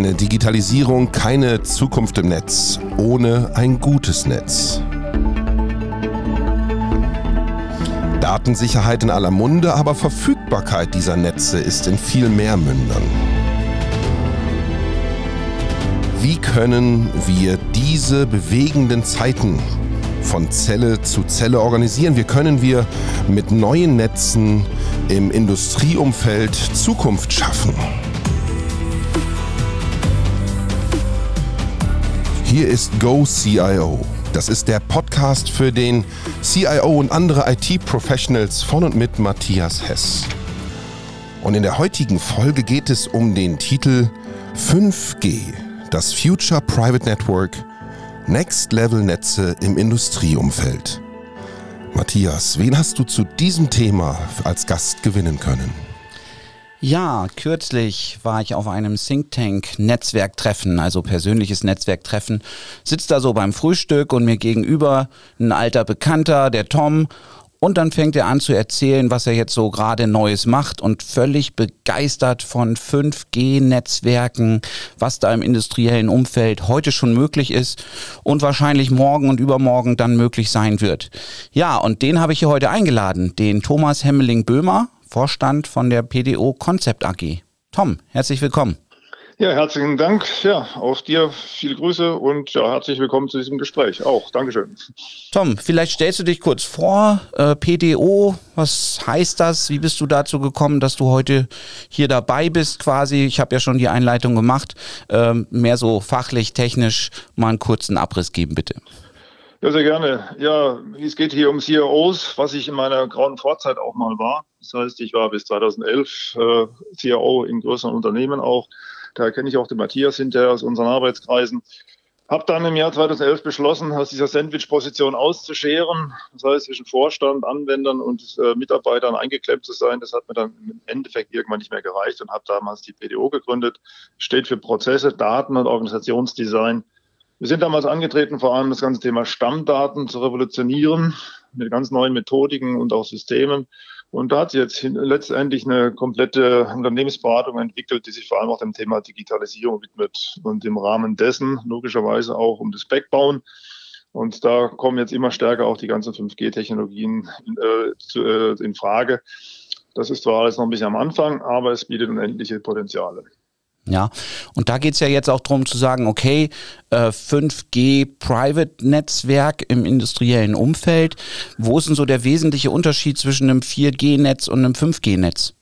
Keine Digitalisierung, keine Zukunft im Netz ohne ein gutes Netz. Datensicherheit in aller Munde, aber Verfügbarkeit dieser Netze ist in viel mehr Mündern. Wie können wir diese bewegenden Zeiten von Zelle zu Zelle organisieren? Wie können wir mit neuen Netzen im Industrieumfeld Zukunft schaffen? Hier ist Go CIO. Das ist der Podcast für den CIO und andere IT-Professionals von und mit Matthias Hess. Und in der heutigen Folge geht es um den Titel 5G, das Future Private Network, Next Level Netze im Industrieumfeld. Matthias, wen hast du zu diesem Thema als Gast gewinnen können? Ja, kürzlich war ich auf einem Think Tank Netzwerktreffen, also persönliches Netzwerktreffen. Sitzt da so beim Frühstück und mir gegenüber ein alter Bekannter, der Tom. Und dann fängt er an zu erzählen, was er jetzt so gerade Neues macht und völlig begeistert von 5G-Netzwerken, was da im industriellen Umfeld heute schon möglich ist und wahrscheinlich morgen und übermorgen dann möglich sein wird. Ja, und den habe ich hier heute eingeladen, den Thomas Hemmeling-Böhmer Vorstand von der PDO Concept AG. Tom, herzlich willkommen. Ja, herzlichen Dank. Ja, auch dir viele Grüße und ja, herzlich willkommen zu diesem Gespräch. Auch, Dankeschön. Tom, vielleicht stellst du dich kurz vor. Äh, PDO, was heißt das? Wie bist du dazu gekommen, dass du heute hier dabei bist quasi? Ich habe ja schon die Einleitung gemacht. Ähm, mehr so fachlich, technisch mal einen kurzen Abriss geben, bitte. Ja, sehr gerne. Ja, es geht hier um CIOs, was ich in meiner grauen Vorzeit auch mal war. Das heißt, ich war bis 2011 äh, CIO in größeren Unternehmen auch. Da kenne ich auch den Matthias hinterher aus unseren Arbeitskreisen. Habe dann im Jahr 2011 beschlossen, aus dieser Sandwich-Position auszuscheren. Das heißt, zwischen Vorstand, Anwendern und äh, Mitarbeitern eingeklemmt zu sein. Das hat mir dann im Endeffekt irgendwann nicht mehr gereicht und habe damals die PDO gegründet. Steht für Prozesse, Daten und Organisationsdesign wir sind damals angetreten, vor allem das ganze Thema Stammdaten zu revolutionieren mit ganz neuen Methodiken und auch Systemen. Und da hat sich jetzt letztendlich eine komplette Unternehmensberatung entwickelt, die sich vor allem auch dem Thema Digitalisierung widmet und im Rahmen dessen logischerweise auch um das Backbauen. Und da kommen jetzt immer stärker auch die ganzen 5G-Technologien in, äh, äh, in Frage. Das ist zwar alles noch ein bisschen am Anfang, aber es bietet unendliche Potenziale. Ja, und da geht es ja jetzt auch darum zu sagen, okay, äh, 5G Private Netzwerk im industriellen Umfeld. Wo ist denn so der wesentliche Unterschied zwischen einem 4G-Netz und einem 5G-Netz?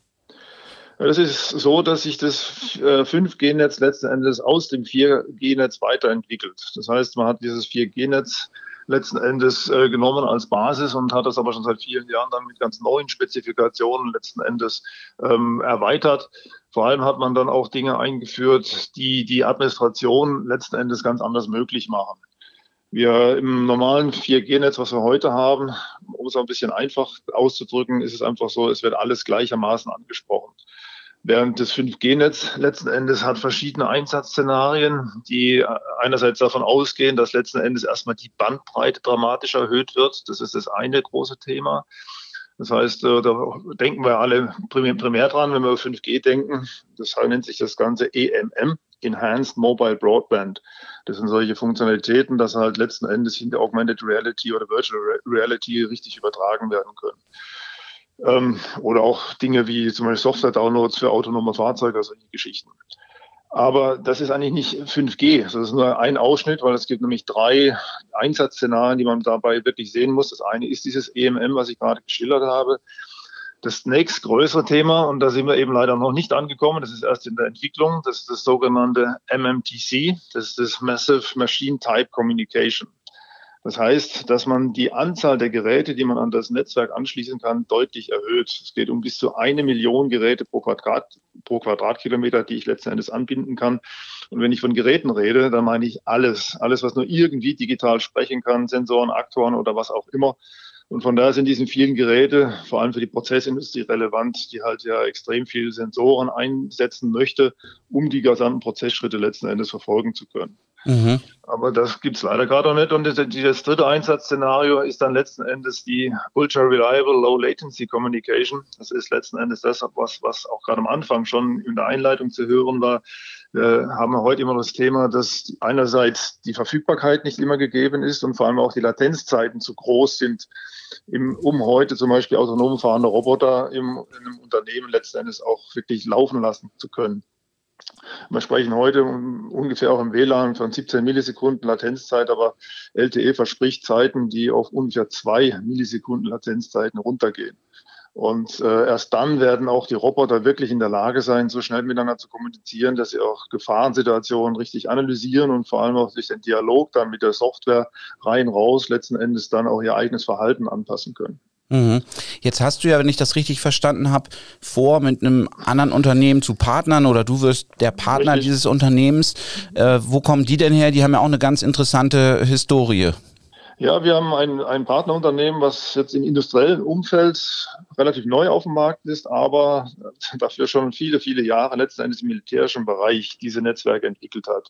Es ist so, dass sich das 5G-Netz äh, letzten Endes aus dem 4G-Netz weiterentwickelt. Das heißt, man hat dieses 4G-Netz letzten Endes äh, genommen als Basis und hat das aber schon seit vielen Jahren dann mit ganz neuen Spezifikationen letzten Endes ähm, erweitert. Vor allem hat man dann auch Dinge eingeführt, die die Administration letzten Endes ganz anders möglich machen. Wir im normalen 4G-Netz, was wir heute haben, um es ein bisschen einfach auszudrücken, ist es einfach so, es wird alles gleichermaßen angesprochen. Während das 5G-Netz letzten Endes hat verschiedene Einsatzszenarien, die einerseits davon ausgehen, dass letzten Endes erstmal die Bandbreite dramatisch erhöht wird. Das ist das eine große Thema. Das heißt, äh, da denken wir alle primär, dran, wenn wir auf 5G denken. Das nennt sich das Ganze EMM, Enhanced Mobile Broadband. Das sind solche Funktionalitäten, dass halt letzten Endes in der Augmented Reality oder Virtual Reality richtig übertragen werden können. Ähm, oder auch Dinge wie zum Beispiel Software-Downloads für autonome Fahrzeuge, solche Geschichten. Aber das ist eigentlich nicht 5G. Das ist nur ein Ausschnitt, weil es gibt nämlich drei Einsatzszenarien, die man dabei wirklich sehen muss. Das eine ist dieses EMM, was ich gerade geschildert habe. Das nächst größere Thema, und da sind wir eben leider noch nicht angekommen, das ist erst in der Entwicklung, das ist das sogenannte MMTC, das ist das Massive Machine Type Communication. Das heißt, dass man die Anzahl der Geräte, die man an das Netzwerk anschließen kann, deutlich erhöht. Es geht um bis zu eine Million Geräte pro, Quadrat, pro Quadratkilometer, die ich letzten Endes anbinden kann. Und wenn ich von Geräten rede, dann meine ich alles. Alles, was nur irgendwie digital sprechen kann, Sensoren, Aktoren oder was auch immer. Und von daher sind diese vielen Geräte, vor allem für die Prozessindustrie relevant, die halt ja extrem viele Sensoren einsetzen möchte, um die gesamten Prozessschritte letzten Endes verfolgen zu können. Mhm. Aber das gibt es leider gerade noch nicht. Und das, das dritte Einsatzszenario ist dann letzten Endes die Ultra Reliable Low Latency Communication. Das ist letzten Endes das, was, was auch gerade am Anfang schon in der Einleitung zu hören war. Wir haben heute immer das Thema, dass einerseits die Verfügbarkeit nicht immer gegeben ist und vor allem auch die Latenzzeiten zu groß sind, um heute zum Beispiel autonom fahrende Roboter im, in einem Unternehmen letzten Endes auch wirklich laufen lassen zu können. Wir sprechen heute ungefähr auch im WLAN von 17 Millisekunden Latenzzeit, aber LTE verspricht Zeiten, die auf ungefähr zwei Millisekunden Latenzzeiten runtergehen. Und äh, erst dann werden auch die Roboter wirklich in der Lage sein, so schnell miteinander zu kommunizieren, dass sie auch Gefahrensituationen richtig analysieren und vor allem auch durch den Dialog dann mit der Software rein raus letzten Endes dann auch ihr eigenes Verhalten anpassen können. Mhm. Jetzt hast du ja, wenn ich das richtig verstanden habe, vor, mit einem anderen Unternehmen zu partnern oder du wirst der Partner richtig. dieses Unternehmens. Äh, wo kommen die denn her? Die haben ja auch eine ganz interessante Historie. Ja, wir haben ein, ein Partnerunternehmen, was jetzt im industriellen Umfeld relativ neu auf dem Markt ist, aber dafür schon viele, viele Jahre letzten Endes im militärischen Bereich diese Netzwerke entwickelt hat.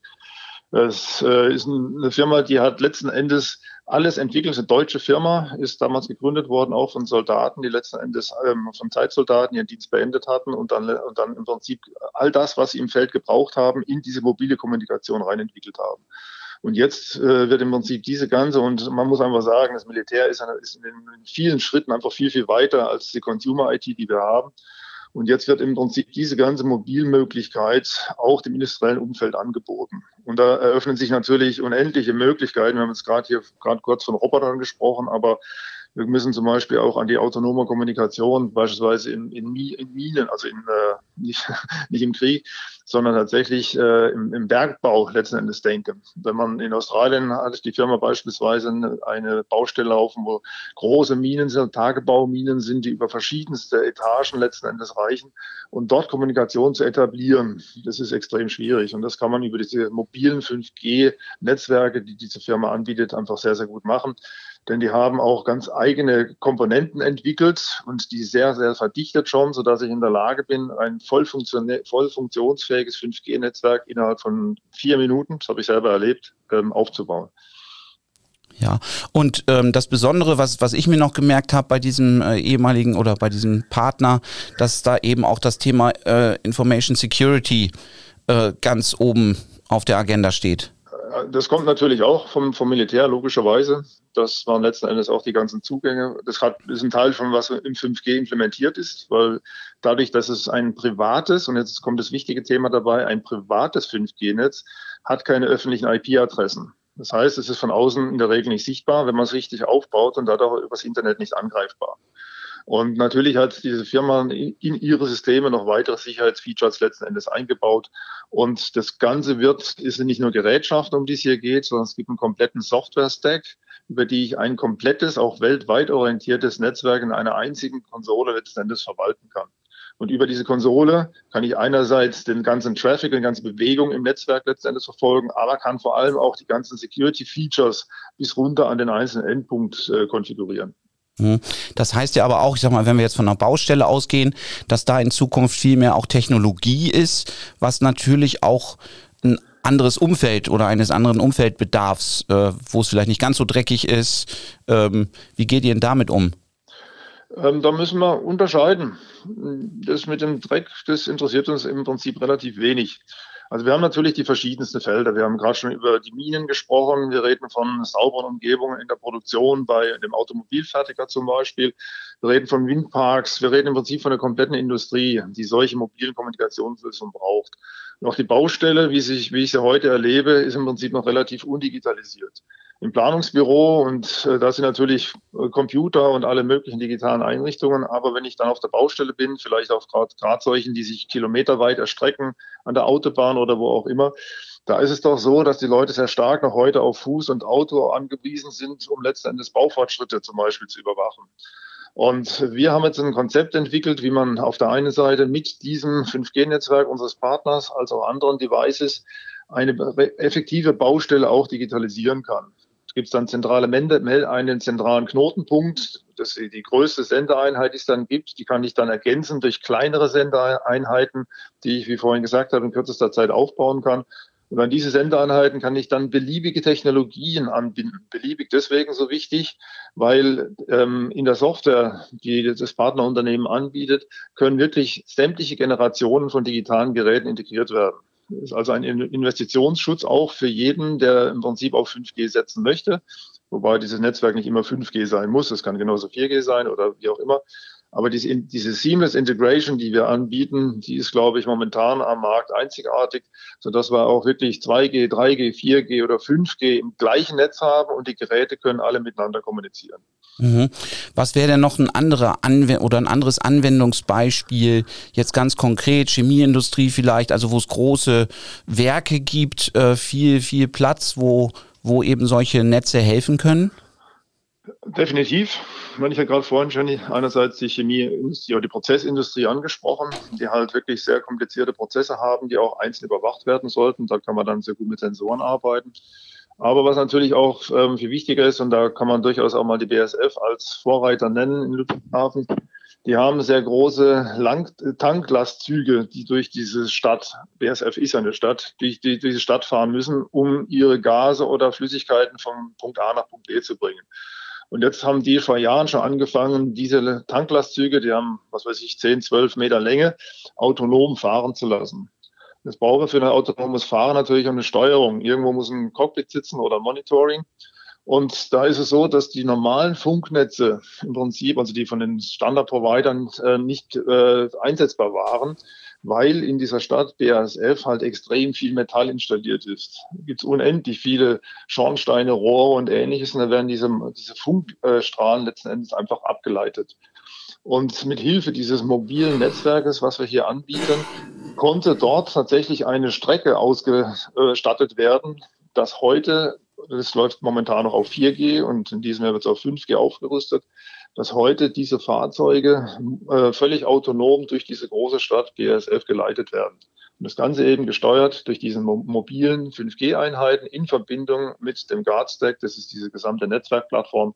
Es äh, ist eine Firma, die hat letzten Endes alles entwickelt. Eine deutsche Firma ist damals gegründet worden, auch von Soldaten, die letzten Endes ähm, von Zeitsoldaten ihren Dienst beendet hatten und dann, und dann im Prinzip all das, was sie im Feld gebraucht haben, in diese mobile Kommunikation rein entwickelt haben. Und jetzt äh, wird im Prinzip diese ganze, und man muss einfach sagen, das Militär ist, ist in vielen Schritten einfach viel, viel weiter als die Consumer-IT, die wir haben. Und jetzt wird im Prinzip diese ganze Mobilmöglichkeit auch dem industriellen Umfeld angeboten. Und da eröffnen sich natürlich unendliche Möglichkeiten. Wir haben jetzt gerade hier gerade kurz von Robotern gesprochen, aber wir müssen zum Beispiel auch an die autonome Kommunikation, beispielsweise in, in, in Minen, also in, äh, nicht, nicht im Krieg, sondern tatsächlich äh, im, im Bergbau letzten Endes denken. Wenn man in Australien hat die Firma beispielsweise eine Baustelle laufen, wo große Minen sind, Tagebauminen sind, die über verschiedenste Etagen letzten Endes reichen. Und dort Kommunikation zu etablieren, das ist extrem schwierig. Und das kann man über diese mobilen 5G-Netzwerke, die diese Firma anbietet, einfach sehr, sehr gut machen denn die haben auch ganz eigene Komponenten entwickelt und die sehr, sehr verdichtet schon, sodass ich in der Lage bin, ein voll, voll funktionsfähiges 5G-Netzwerk innerhalb von vier Minuten, das habe ich selber erlebt, ähm, aufzubauen. Ja, und ähm, das Besondere, was, was ich mir noch gemerkt habe bei diesem äh, ehemaligen oder bei diesem Partner, dass da eben auch das Thema äh, Information Security äh, ganz oben auf der Agenda steht. Das kommt natürlich auch vom, vom Militär, logischerweise. Das waren letzten Endes auch die ganzen Zugänge. Das hat, ist ein Teil von was im 5G implementiert ist, weil dadurch, dass es ein privates, und jetzt kommt das wichtige Thema dabei, ein privates 5G-Netz hat keine öffentlichen IP-Adressen. Das heißt, es ist von außen in der Regel nicht sichtbar, wenn man es richtig aufbaut und dadurch übers Internet nicht angreifbar. Und natürlich hat diese Firma in ihre Systeme noch weitere Sicherheitsfeatures letzten Endes eingebaut. Und das Ganze wird, ist nicht nur Gerätschaft, um die es hier geht, sondern es gibt einen kompletten Software-Stack, über die ich ein komplettes, auch weltweit orientiertes Netzwerk in einer einzigen Konsole letzten Endes verwalten kann. Und über diese Konsole kann ich einerseits den ganzen Traffic, die ganze Bewegung im Netzwerk letztendlich verfolgen, aber kann vor allem auch die ganzen Security Features bis runter an den einzelnen Endpunkt äh, konfigurieren. Hm. Das heißt ja aber auch, ich sag mal, wenn wir jetzt von einer Baustelle ausgehen, dass da in Zukunft viel mehr auch Technologie ist, was natürlich auch ein anderes Umfeld oder eines anderen Umfeldbedarfs, äh, wo es vielleicht nicht ganz so dreckig ist. Ähm, wie geht ihr denn damit um? Ähm, da müssen wir unterscheiden. Das mit dem Dreck, das interessiert uns im Prinzip relativ wenig. Also wir haben natürlich die verschiedensten Felder. Wir haben gerade schon über die Minen gesprochen. Wir reden von sauberen Umgebungen in der Produktion bei dem Automobilfertiger zum Beispiel. Wir reden von Windparks. Wir reden im Prinzip von der kompletten Industrie, die solche mobilen Kommunikationslösungen braucht. Und auch die Baustelle, wie, sich, wie ich sie heute erlebe, ist im Prinzip noch relativ undigitalisiert im Planungsbüro und äh, da sind natürlich äh, Computer und alle möglichen digitalen Einrichtungen. Aber wenn ich dann auf der Baustelle bin, vielleicht gerade solchen, die sich kilometerweit erstrecken, an der Autobahn oder wo auch immer, da ist es doch so, dass die Leute sehr stark noch heute auf Fuß und Auto angewiesen sind, um letztendlich Baufortschritte zum Beispiel zu überwachen. Und wir haben jetzt ein Konzept entwickelt, wie man auf der einen Seite mit diesem 5G-Netzwerk unseres Partners als auch anderen Devices eine effektive Baustelle auch digitalisieren kann gibt es dann zentrale Mende, einen zentralen Knotenpunkt. Das die größte Sendereinheit, die es dann gibt. Die kann ich dann ergänzen durch kleinere Sendereinheiten, die ich, wie vorhin gesagt habe, in kürzester Zeit aufbauen kann. Und an diese Sendereinheiten kann ich dann beliebige Technologien anbinden. Beliebig deswegen so wichtig, weil ähm, in der Software, die das Partnerunternehmen anbietet, können wirklich sämtliche Generationen von digitalen Geräten integriert werden. Ist also ein Investitionsschutz auch für jeden, der im Prinzip auf 5G setzen möchte. Wobei dieses Netzwerk nicht immer 5G sein muss. Es kann genauso 4G sein oder wie auch immer. Aber diese, diese Seamless Integration, die wir anbieten, die ist, glaube ich, momentan am Markt einzigartig, sodass wir auch wirklich 2G, 3G, 4G oder 5G im gleichen Netz haben und die Geräte können alle miteinander kommunizieren. Mhm. Was wäre denn noch ein anderer Anw oder ein anderes Anwendungsbeispiel, jetzt ganz konkret, Chemieindustrie vielleicht, also wo es große Werke gibt, äh, viel, viel Platz, wo, wo eben solche Netze helfen können? Definitiv. Ich habe gerade vorhin schon einerseits die Chemieindustrie oder die Prozessindustrie angesprochen, die halt wirklich sehr komplizierte Prozesse haben, die auch einzeln überwacht werden sollten. Da kann man dann sehr gut mit Sensoren arbeiten. Aber was natürlich auch ähm, viel wichtiger ist, und da kann man durchaus auch mal die BSF als Vorreiter nennen in Ludwigshafen, die haben sehr große Lang Tanklastzüge, die durch diese Stadt, BSF ist ja eine Stadt, die, die diese Stadt fahren müssen, um ihre Gase oder Flüssigkeiten von Punkt A nach Punkt B zu bringen. Und jetzt haben die vor Jahren schon angefangen, diese Tanklastzüge, die haben, was weiß ich, 10, 12 Meter Länge, autonom fahren zu lassen. Das brauchen wir für ein autonomes Fahren natürlich auch eine Steuerung. Irgendwo muss ein Cockpit sitzen oder Monitoring. Und da ist es so, dass die normalen Funknetze im Prinzip, also die von den Standardprovidern äh, nicht äh, einsetzbar waren weil in dieser Stadt BASF halt extrem viel Metall installiert ist. Es gibt unendlich viele Schornsteine, Rohre und ähnliches und da werden diese, diese Funkstrahlen letzten Endes einfach abgeleitet. Und mit Hilfe dieses mobilen Netzwerkes, was wir hier anbieten, konnte dort tatsächlich eine Strecke ausgestattet werden, dass heute, das läuft momentan noch auf 4G und in diesem Jahr wird es auf 5G aufgerüstet, dass heute diese Fahrzeuge äh, völlig autonom durch diese große Stadt BASF geleitet werden. Und das Ganze eben gesteuert durch diese mobilen 5G-Einheiten in Verbindung mit dem Guardstack. Das ist diese gesamte Netzwerkplattform,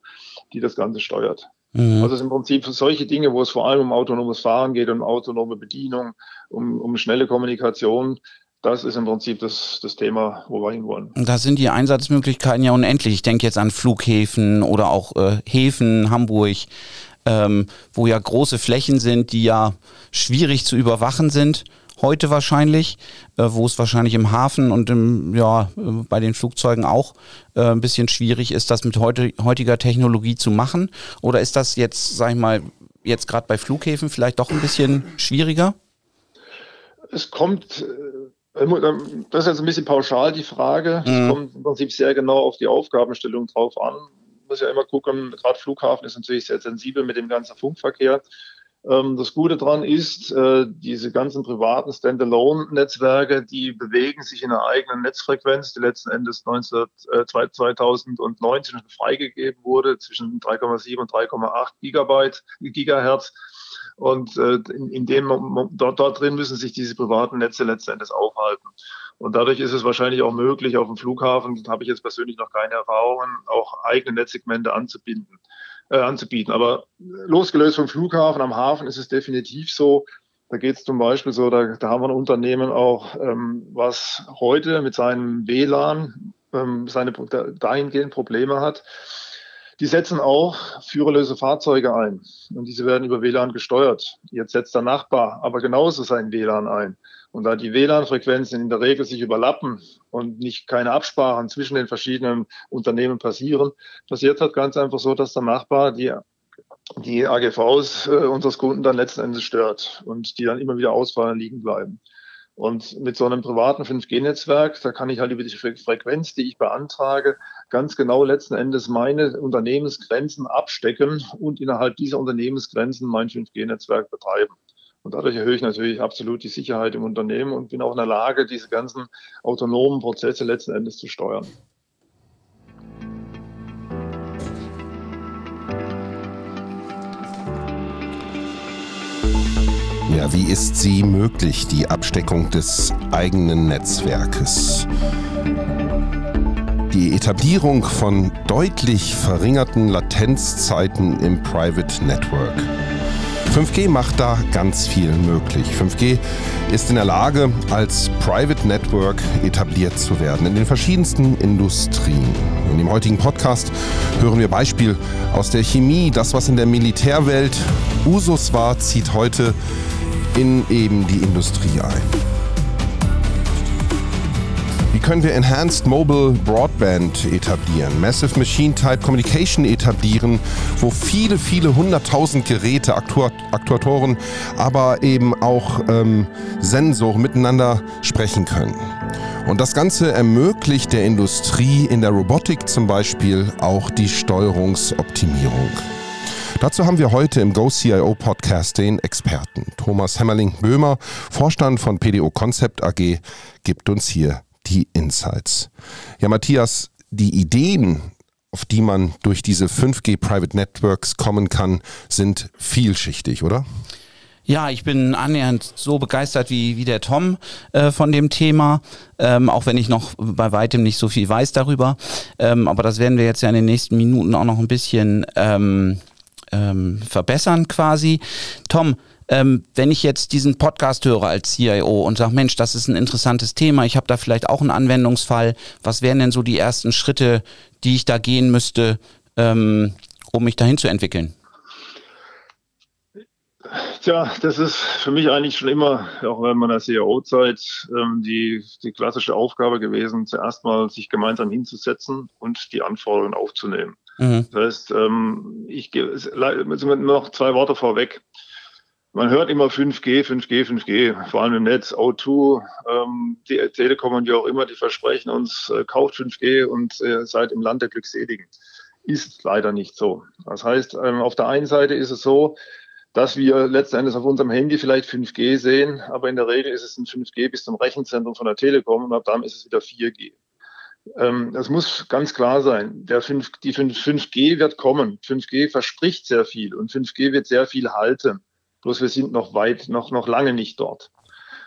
die das Ganze steuert. Mhm. Also es ist im Prinzip für solche Dinge, wo es vor allem um autonomes Fahren geht, um autonome Bedienung, um, um schnelle Kommunikation, das ist im Prinzip das, das Thema, wo wir hinwollen. Da sind die Einsatzmöglichkeiten ja unendlich. Ich denke jetzt an Flughäfen oder auch äh, Häfen, Hamburg, ähm, wo ja große Flächen sind, die ja schwierig zu überwachen sind. Heute wahrscheinlich, äh, wo es wahrscheinlich im Hafen und im, ja, äh, bei den Flugzeugen auch äh, ein bisschen schwierig ist, das mit heute, heutiger Technologie zu machen. Oder ist das jetzt, sag ich mal, jetzt gerade bei Flughäfen vielleicht doch ein bisschen schwieriger? Es kommt äh, das ist jetzt ein bisschen pauschal, die Frage. Es mhm. kommt im Prinzip sehr genau auf die Aufgabenstellung drauf an. Man muss ja immer gucken, gerade Flughafen ist natürlich sehr sensibel mit dem ganzen Funkverkehr. Ähm, das Gute daran ist, äh, diese ganzen privaten Standalone-Netzwerke, die bewegen sich in einer eigenen Netzfrequenz, die letzten Endes 19, 2019 freigegeben wurde, zwischen 3,7 und 3,8 Gigabyte, Gigahertz. Und äh, in, in dem dort, dort drin müssen sich diese privaten Netze letztendlich aufhalten. Und dadurch ist es wahrscheinlich auch möglich, auf dem Flughafen, habe ich jetzt persönlich noch keine Erfahrungen, auch eigene Netzsegmente anzubinden, äh, anzubieten. Aber losgelöst vom Flughafen, am Hafen ist es definitiv so, da geht es zum Beispiel so, da, da, haben wir ein Unternehmen auch, ähm, was heute mit seinem WLAN ähm, seine dahingehend Probleme hat, die setzen auch führerlose Fahrzeuge ein und diese werden über WLAN gesteuert. Jetzt setzt der Nachbar aber genauso sein WLAN ein. Und da die WLAN-Frequenzen in der Regel sich überlappen und nicht keine Absprachen zwischen den verschiedenen Unternehmen passieren, passiert halt ganz einfach so, dass der Nachbar die die AGVs äh, unseres Kunden dann letzten Endes stört und die dann immer wieder ausfallen, liegen bleiben. Und mit so einem privaten 5G-Netzwerk, da kann ich halt über die Frequenz, die ich beantrage, ganz genau letzten Endes meine Unternehmensgrenzen abstecken und innerhalb dieser Unternehmensgrenzen mein 5G-Netzwerk betreiben. Und dadurch erhöhe ich natürlich absolut die Sicherheit im Unternehmen und bin auch in der Lage, diese ganzen autonomen Prozesse letzten Endes zu steuern. Ja, wie ist sie möglich, die Absteckung des eigenen Netzwerkes? Die Etablierung von deutlich verringerten Latenzzeiten im Private Network. 5G macht da ganz viel möglich. 5G ist in der Lage, als Private Network etabliert zu werden in den verschiedensten Industrien. In dem heutigen Podcast hören wir Beispiel aus der Chemie. Das, was in der Militärwelt Usus war, zieht heute in eben die Industrie ein. können wir Enhanced Mobile Broadband etablieren, Massive Machine Type Communication etablieren, wo viele, viele hunderttausend Geräte, Aktuatoren, aber eben auch ähm, Sensoren miteinander sprechen können. Und das Ganze ermöglicht der Industrie in der Robotik zum Beispiel auch die Steuerungsoptimierung. Dazu haben wir heute im GoCIO Podcast den Experten. Thomas Hemmerling-Böhmer, Vorstand von PDO Concept AG, gibt uns hier die Insights. Ja, Matthias, die Ideen, auf die man durch diese 5G Private Networks kommen kann, sind vielschichtig, oder? Ja, ich bin annähernd so begeistert wie, wie der Tom äh, von dem Thema, ähm, auch wenn ich noch bei weitem nicht so viel weiß darüber. Ähm, aber das werden wir jetzt ja in den nächsten Minuten auch noch ein bisschen ähm, ähm verbessern quasi. Tom, ähm, wenn ich jetzt diesen Podcast höre als CIO und sage, Mensch, das ist ein interessantes Thema, ich habe da vielleicht auch einen Anwendungsfall, was wären denn so die ersten Schritte, die ich da gehen müsste, ähm, um mich dahin zu entwickeln? Tja, das ist für mich eigentlich schon immer, auch in meiner CAO-Zeit, ähm, die, die klassische Aufgabe gewesen, zuerst mal sich gemeinsam hinzusetzen und die Anforderungen aufzunehmen. Mhm. Das heißt, ähm, ich gehe noch zwei Worte vorweg. Man hört immer 5G, 5G, 5G, vor allem im Netz, O2, ähm, die Telekom und wie auch immer, die versprechen uns, äh, kauft 5G und äh, seid im Land der Glückseligen. Ist leider nicht so. Das heißt, ähm, auf der einen Seite ist es so, dass wir letzten Endes auf unserem Handy vielleicht 5G sehen, aber in der Regel ist es ein 5G bis zum Rechenzentrum von der Telekom und ab dann ist es wieder 4G. Ähm, das muss ganz klar sein. Der 5, die 5, 5G wird kommen. 5G verspricht sehr viel und 5G wird sehr viel halten. Bloß wir sind noch weit, noch, noch lange nicht dort.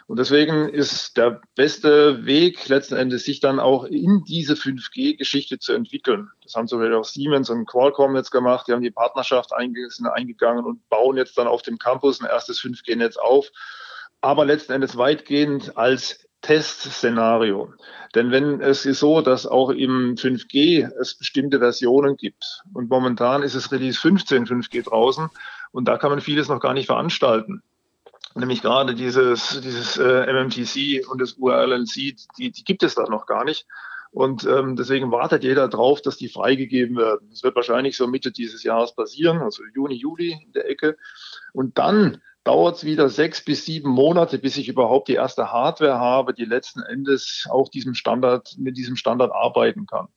Und deswegen ist der beste Weg letzten Endes, sich dann auch in diese 5G-Geschichte zu entwickeln. Das haben zum Beispiel auch Siemens und Qualcomm jetzt gemacht. Die haben die Partnerschaft eingegangen und bauen jetzt dann auf dem Campus ein erstes 5G-Netz auf. Aber letzten Endes weitgehend als Testszenario. Denn wenn es ist so, dass auch im 5G es bestimmte Versionen gibt und momentan ist es Release 15 5G draußen und da kann man vieles noch gar nicht veranstalten nämlich gerade dieses, dieses äh, MMTC und das URLNC, die, die gibt es da noch gar nicht. Und ähm, deswegen wartet jeder drauf, dass die freigegeben werden. Das wird wahrscheinlich so Mitte dieses Jahres passieren, also Juni, Juli in der Ecke. Und dann dauert es wieder sechs bis sieben Monate, bis ich überhaupt die erste Hardware habe, die letzten Endes auch diesem Standard, mit diesem Standard arbeiten kann.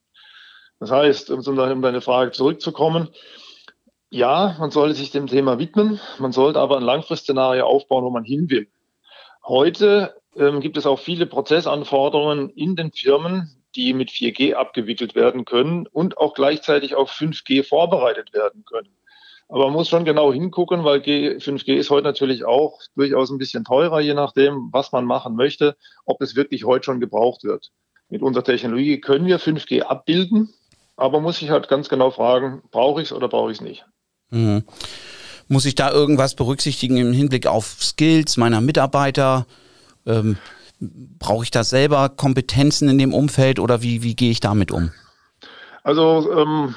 Das heißt, um deine Frage zurückzukommen, ja, man sollte sich dem Thema widmen. Man sollte aber ein Langfristszenario aufbauen, wo man hin will. Heute ähm, gibt es auch viele Prozessanforderungen in den Firmen, die mit 4G abgewickelt werden können und auch gleichzeitig auf 5G vorbereitet werden können. Aber man muss schon genau hingucken, weil G, 5G ist heute natürlich auch durchaus ein bisschen teurer, je nachdem, was man machen möchte, ob es wirklich heute schon gebraucht wird. Mit unserer Technologie können wir 5G abbilden, aber muss ich halt ganz genau fragen, brauche ich es oder brauche ich es nicht? Mhm. Muss ich da irgendwas berücksichtigen im Hinblick auf Skills meiner Mitarbeiter? Ähm, Brauche ich da selber Kompetenzen in dem Umfeld oder wie, wie gehe ich damit um? Also ähm,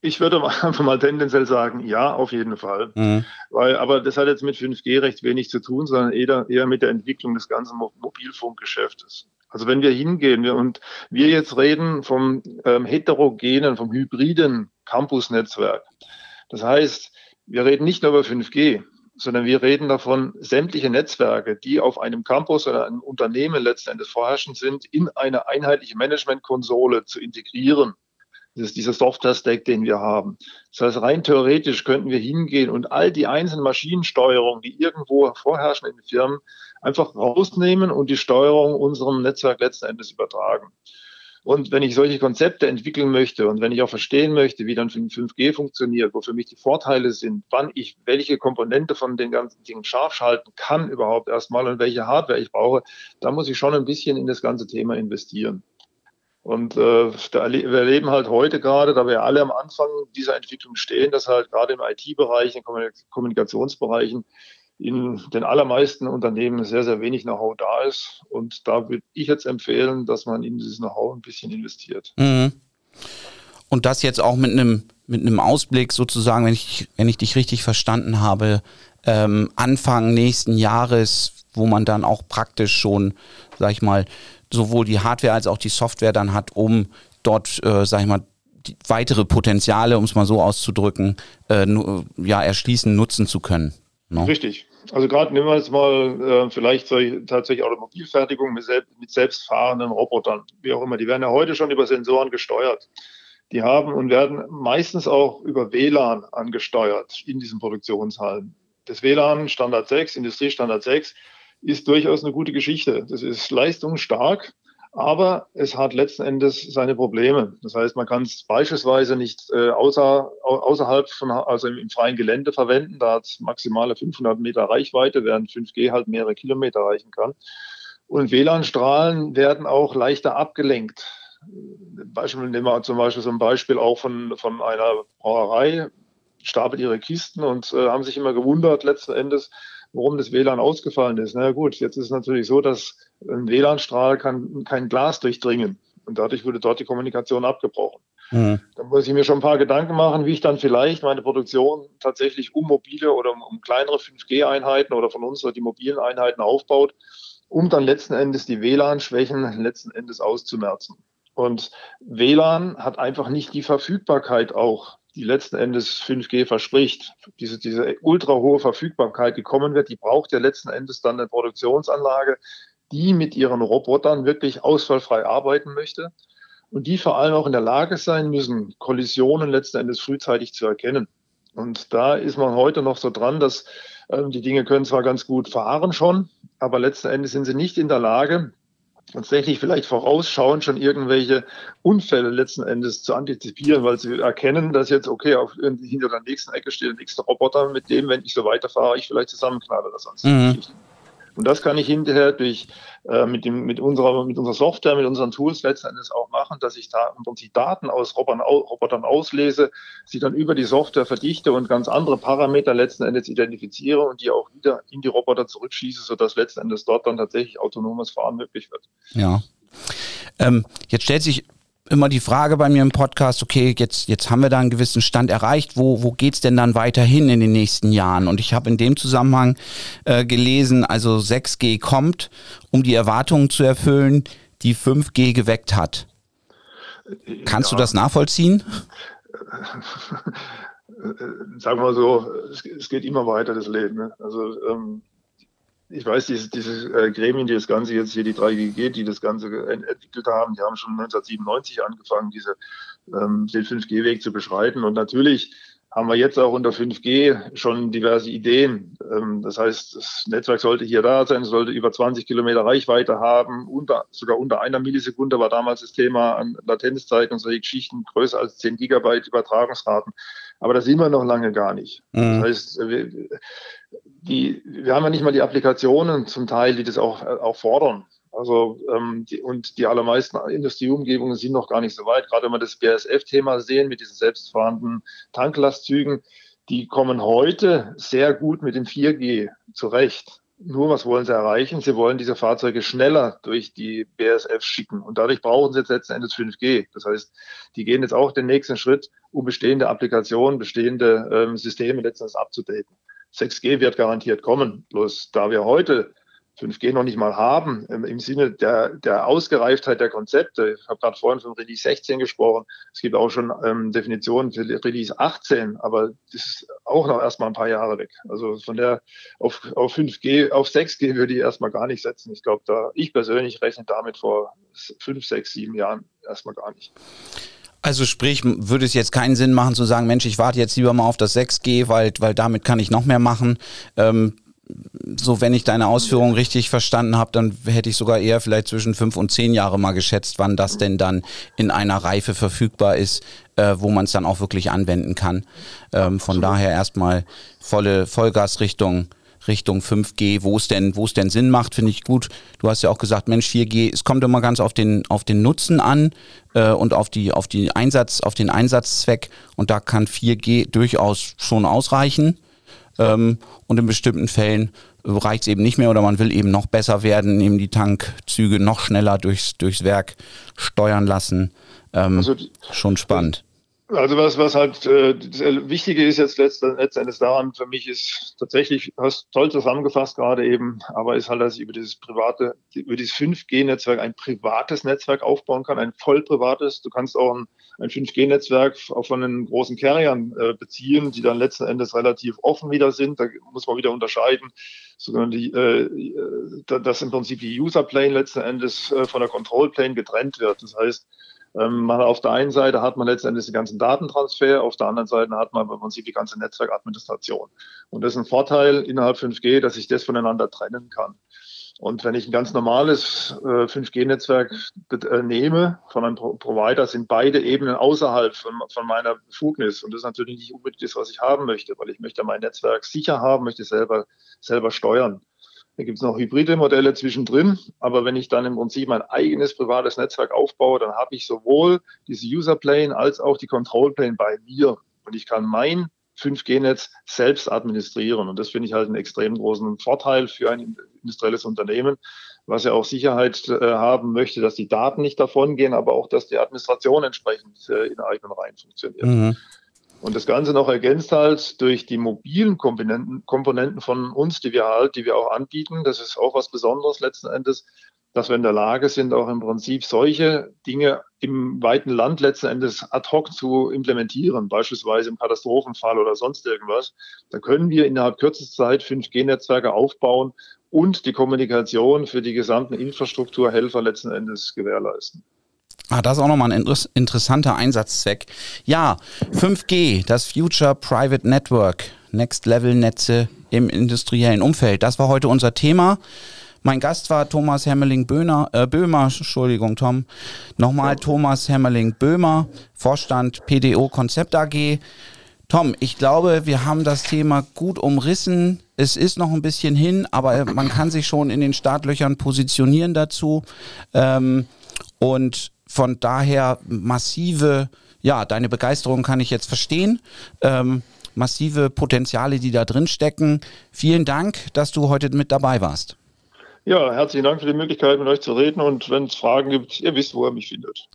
ich würde einfach mal tendenziell sagen, ja, auf jeden Fall. Mhm. Weil, aber das hat jetzt mit 5G recht wenig zu tun, sondern eher, eher mit der Entwicklung des ganzen Mobilfunkgeschäftes. Also wenn wir hingehen wir, und wir jetzt reden vom ähm, heterogenen, vom hybriden Campusnetzwerk, das heißt, wir reden nicht nur über 5G, sondern wir reden davon, sämtliche Netzwerke, die auf einem Campus oder einem Unternehmen letzten Endes vorherrschend sind, in eine einheitliche Managementkonsole zu integrieren. Das ist dieser Software-Stack, den wir haben. Das heißt, rein theoretisch könnten wir hingehen und all die einzelnen Maschinensteuerungen, die irgendwo vorherrschen in den Firmen, einfach rausnehmen und die Steuerung unserem Netzwerk letzten Endes übertragen. Und wenn ich solche Konzepte entwickeln möchte und wenn ich auch verstehen möchte, wie dann 5G funktioniert, wo für mich die Vorteile sind, wann ich welche Komponente von den ganzen Dingen scharf schalten kann überhaupt erstmal und welche Hardware ich brauche, da muss ich schon ein bisschen in das ganze Thema investieren. Und äh, wir erleben halt heute gerade, da wir alle am Anfang dieser Entwicklung stehen, dass halt gerade im IT-Bereich, in Kommunikationsbereichen in den allermeisten Unternehmen sehr, sehr wenig Know-how da ist. Und da würde ich jetzt empfehlen, dass man in dieses Know-how ein bisschen investiert. Mhm. Und das jetzt auch mit einem mit einem Ausblick sozusagen, wenn ich, wenn ich dich richtig verstanden habe, ähm, Anfang nächsten Jahres, wo man dann auch praktisch schon, sag ich mal, sowohl die Hardware als auch die Software dann hat, um dort, äh, sag ich mal, weitere Potenziale, um es mal so auszudrücken, äh, ja, erschließen, nutzen zu können. No? Richtig. Also gerade nehmen wir jetzt mal äh, vielleicht tatsächlich Automobilfertigung mit, selbst, mit selbstfahrenden Robotern, wie auch immer. Die werden ja heute schon über Sensoren gesteuert. Die haben und werden meistens auch über WLAN angesteuert in diesen Produktionshallen. Das WLAN Standard 6, Industriestandard 6, ist durchaus eine gute Geschichte. Das ist leistungsstark, aber es hat letzten Endes seine Probleme. Das heißt, man kann es beispielsweise nicht äh, außer, außerhalb von, also im, im, freien Gelände verwenden. Da hat es maximale 500 Meter Reichweite, während 5G halt mehrere Kilometer reichen kann. Und WLAN-Strahlen werden auch leichter abgelenkt. Beispiel, nehmen wir zum Beispiel so ein Beispiel auch von, von einer Brauerei, stapelt ihre Kisten und äh, haben sich immer gewundert letzten Endes, warum das WLAN ausgefallen ist. Na gut, jetzt ist es natürlich so, dass ein WLAN-Strahl kann kein Glas durchdringen und dadurch wurde dort die Kommunikation abgebrochen. Mhm. Da muss ich mir schon ein paar Gedanken machen, wie ich dann vielleicht meine Produktion tatsächlich um mobile oder um, um kleinere 5G-Einheiten oder von uns die mobilen Einheiten aufbaut, um dann letzten Endes die WLAN-Schwächen letzten Endes auszumerzen. Und WLAN hat einfach nicht die Verfügbarkeit auch die letzten Endes 5G verspricht. Diese, diese ultra hohe Verfügbarkeit, die kommen wird, die braucht ja letzten Endes dann eine Produktionsanlage, die mit ihren Robotern wirklich ausfallfrei arbeiten möchte und die vor allem auch in der Lage sein müssen, Kollisionen letzten Endes frühzeitig zu erkennen. Und da ist man heute noch so dran, dass äh, die Dinge können zwar ganz gut fahren schon, aber letzten Endes sind sie nicht in der Lage, tatsächlich vielleicht vorausschauend schon irgendwelche Unfälle letzten Endes zu antizipieren, weil sie erkennen, dass jetzt, okay, auf, hinter der nächsten Ecke steht der nächste Roboter, mit dem, wenn ich so weiterfahre, ich vielleicht zusammenknalle oder sonst mhm. Und das kann ich hinterher durch äh, mit, dem, mit, unserer, mit unserer Software, mit unseren Tools letztendlich auch machen, dass ich da im Prinzip Daten aus Robotern, Robotern auslese, sie dann über die Software verdichte und ganz andere Parameter letzten Endes identifiziere und die auch wieder in die Roboter zurückschieße, sodass letzten Endes dort dann tatsächlich autonomes Fahren möglich wird. Ja. Ähm, jetzt stellt sich immer die Frage bei mir im Podcast, okay, jetzt, jetzt haben wir da einen gewissen Stand erreicht, wo, wo geht's denn dann weiterhin in den nächsten Jahren? Und ich habe in dem Zusammenhang äh, gelesen, also 6G kommt, um die Erwartungen zu erfüllen, die 5G geweckt hat. Kannst ja. du das nachvollziehen? Sagen wir mal so, es, geht immer weiter, das Leben. Ne? Also ähm, ich weiß, diese, diese äh, Gremien, die das Ganze jetzt hier, die 3GG, die das Ganze entwickelt haben, die haben schon 1997 angefangen, diese, ähm, den 5G-Weg zu beschreiten. Und natürlich haben wir jetzt auch unter 5G schon diverse Ideen. Ähm, das heißt, das Netzwerk sollte hier da sein, sollte über 20 Kilometer Reichweite haben, unter, sogar unter einer Millisekunde war damals das Thema an Latenzzeiten und solche Geschichten, größer als 10 Gigabyte Übertragungsraten. Aber da sind wir noch lange gar nicht. Mhm. Das heißt, wir, die, wir haben ja nicht mal die Applikationen zum Teil, die das auch, auch fordern. Also ähm, die, und die allermeisten Industrieumgebungen sind noch gar nicht so weit. Gerade wenn wir das BASF-Thema sehen mit diesen selbstfahrenden Tanklastzügen, die kommen heute sehr gut mit dem 4G zurecht. Nur was wollen sie erreichen? Sie wollen diese Fahrzeuge schneller durch die BASF schicken. Und dadurch brauchen sie jetzt letzten Endes 5G. Das heißt, die gehen jetzt auch den nächsten Schritt, um bestehende Applikationen, bestehende ähm, Systeme letztendlich abzudaten. 6G wird garantiert kommen. Bloß da wir heute 5G noch nicht mal haben, im, Sinne der, der Ausgereiftheit der Konzepte. Ich habe gerade vorhin von Release 16 gesprochen. Es gibt auch schon ähm, Definitionen für Release 18, aber das ist auch noch erstmal ein paar Jahre weg. Also von der auf, auf 5G, auf 6G würde ich erstmal gar nicht setzen. Ich glaube, da ich persönlich rechne damit vor fünf, sechs, sieben Jahren erstmal gar nicht. Also sprich, würde es jetzt keinen Sinn machen zu sagen, Mensch, ich warte jetzt lieber mal auf das 6G, weil, weil damit kann ich noch mehr machen. Ähm, so, wenn ich deine Ausführungen richtig verstanden habe, dann hätte ich sogar eher vielleicht zwischen fünf und zehn Jahre mal geschätzt, wann das denn dann in einer Reife verfügbar ist, äh, wo man es dann auch wirklich anwenden kann. Ähm, von daher erstmal volle Vollgasrichtung Richtung 5G, wo es denn, wo es denn Sinn macht, finde ich gut. Du hast ja auch gesagt, Mensch, 4G, es kommt immer ganz auf den, auf den Nutzen an äh, und auf die, auf die Einsatz, auf den Einsatzzweck. Und da kann 4G durchaus schon ausreichen. Ähm, und in bestimmten Fällen reicht es eben nicht mehr oder man will eben noch besser werden, eben die Tankzüge noch schneller durchs, durchs Werk steuern lassen. Ähm, also schon spannend. Also was, was halt äh, das Wichtige ist jetzt letztendlich daran für mich ist tatsächlich, hast toll zusammengefasst gerade eben, aber ist halt, dass ich über dieses private, über dieses 5G-Netzwerk ein privates Netzwerk aufbauen kann, ein voll privates. Du kannst auch ein, ein 5G-Netzwerk auch von den großen Carriern äh, beziehen, die dann letzten Endes relativ offen wieder sind. Da muss man wieder unterscheiden, sondern die, äh, dass im Prinzip die User Plane letzten Endes äh, von der Control Plane getrennt wird. Das heißt, ähm, man auf der einen Seite hat man letztendlich den ganzen Datentransfer, auf der anderen Seite hat man im Prinzip die ganze Netzwerkadministration. Und das ist ein Vorteil innerhalb 5G, dass ich das voneinander trennen kann. Und wenn ich ein ganz normales äh, 5G-Netzwerk äh, nehme von einem Pro Provider, sind beide Ebenen außerhalb von, von, meiner Befugnis. Und das ist natürlich nicht unbedingt das, was ich haben möchte, weil ich möchte mein Netzwerk sicher haben, möchte selber, selber steuern. Da gibt es noch hybride Modelle zwischendrin. Aber wenn ich dann im Prinzip mein eigenes privates Netzwerk aufbaue, dann habe ich sowohl diese User Plane als auch die Control Plane bei mir. Und ich kann mein 5G-Netz selbst administrieren. Und das finde ich halt einen extrem großen Vorteil für ein industrielles Unternehmen, was ja auch Sicherheit äh, haben möchte, dass die Daten nicht davon gehen, aber auch, dass die Administration entsprechend äh, in eigenen Reihen funktioniert. Mhm. Und das Ganze noch ergänzt halt durch die mobilen Komponenten, Komponenten von uns, die wir halt, die wir auch anbieten. Das ist auch was Besonderes letzten Endes, dass wir in der Lage sind, auch im Prinzip solche Dinge im weiten Land letzten Endes ad hoc zu implementieren, beispielsweise im Katastrophenfall oder sonst irgendwas. Da können wir innerhalb kürzester Zeit 5G-Netzwerke aufbauen und die Kommunikation für die gesamten Infrastrukturhelfer letzten Endes gewährleisten. Ah, das ist auch nochmal ein interessanter Einsatzzweck. Ja, 5G, das Future Private Network, Next Level Netze im industriellen Umfeld. Das war heute unser Thema. Mein Gast war Thomas Hemmerling-Böhmer, äh, Böhmer, Entschuldigung, Tom. Nochmal Thomas Hemmerling-Böhmer, Vorstand PDO Konzept AG. Tom, ich glaube, wir haben das Thema gut umrissen. Es ist noch ein bisschen hin, aber man kann sich schon in den Startlöchern positionieren dazu. Ähm, und von daher massive, ja, deine Begeisterung kann ich jetzt verstehen. Ähm, massive Potenziale, die da drin stecken. Vielen Dank, dass du heute mit dabei warst. Ja, herzlichen Dank für die Möglichkeit, mit euch zu reden. Und wenn es Fragen gibt, ihr wisst, wo ihr mich findet.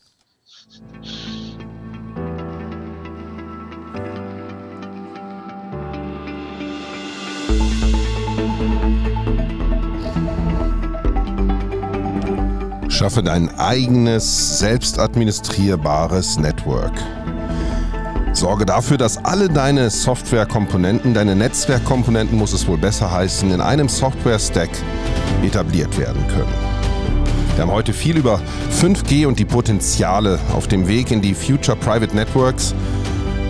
Schaffe dein eigenes, selbstadministrierbares Network. Sorge dafür, dass alle deine Softwarekomponenten, deine Netzwerkkomponenten, muss es wohl besser heißen, in einem Software-Stack etabliert werden können. Wir haben heute viel über 5G und die Potenziale auf dem Weg in die Future Private Networks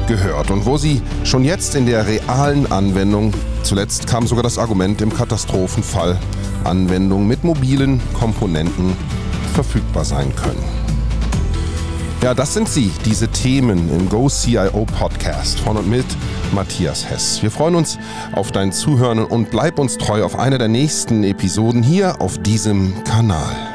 gehört und wo sie schon jetzt in der realen Anwendung, zuletzt kam sogar das Argument im Katastrophenfall, Anwendung mit mobilen Komponenten verfügbar sein können. Ja, das sind sie, diese Themen im Go CIO Podcast von und mit Matthias Hess. Wir freuen uns auf dein Zuhören und bleib uns treu auf einer der nächsten Episoden hier auf diesem Kanal.